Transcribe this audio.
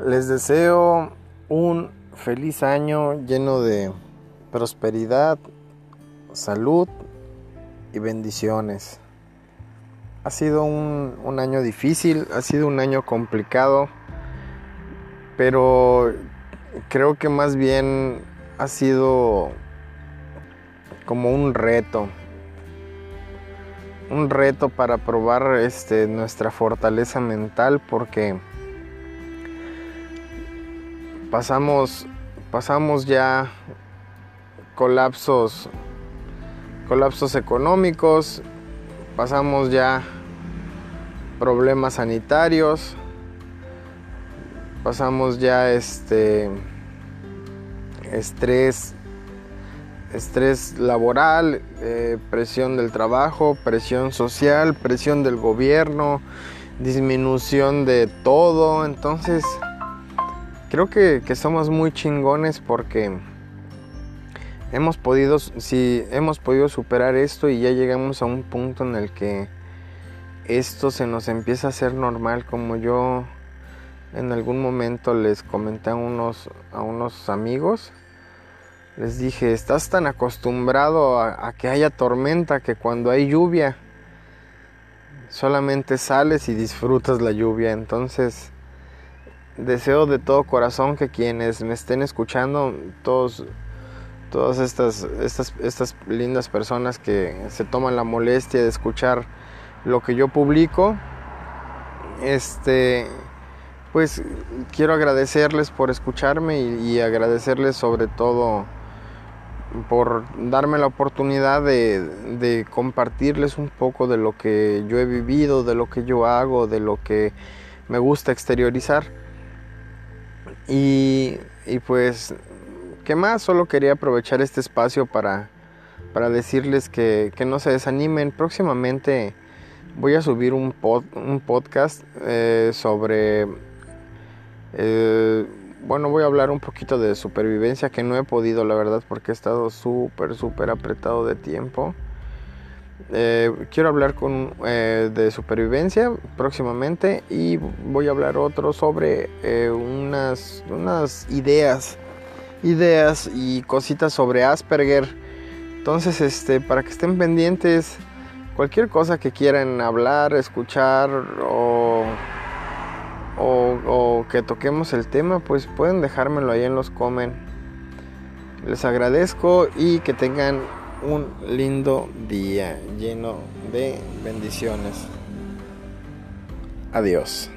Les deseo un feliz año lleno de prosperidad, salud y bendiciones. Ha sido un, un, año difícil, ha sido un año complicado, pero creo que más bien ha sido como un reto. Un reto para probar este, nuestra fortaleza mental porque pasamos, pasamos ya colapsos, colapsos económicos, pasamos ya problemas sanitarios, pasamos ya este estrés estrés laboral, eh, presión del trabajo, presión social, presión del gobierno, disminución de todo. Entonces, creo que, somos muy chingones porque hemos podido, si hemos podido superar esto y ya llegamos a un punto en el que esto se nos empieza a hacer normal, como yo en algún momento les comenté a unos, a unos amigos les dije, estás tan acostumbrado a, que haya tormenta que cuando hay lluvia solamente sales y disfrutas la lluvia. Entonces, deseo de todo corazón que quienes me estén escuchando, todos, todas estas, estas, estas lindas personas que se toman la molestia de escuchar lo que yo publico, este, pues quiero agradecerles por escucharme y agradecerles sobre todo por darme la oportunidad de, compartirles un poco de lo que yo he vivido, de lo que yo hago, de lo que me gusta exteriorizar. Y, pues, ¿qué más? Solo quería aprovechar este espacio para, decirles que, no se desanimen. Próximamente voy a subir un, un podcast eh, sobre... Eh, bueno, voy a hablar un poquito de supervivencia que no he podido, la verdad, porque he estado súper, súper apretado de tiempo. Eh, quiero hablar con, eh, de supervivencia próximamente y voy a hablar otro sobre eh, unas, unas ideas, ideas y cositas sobre Asperger. Entonces, este, para que estén pendientes, cualquier cosa que quieran hablar, escuchar o o, que toquemos el tema, pues pueden dejármelo ahí en los comen. Les agradezco y que tengan un lindo día lleno de bendiciones. Adiós.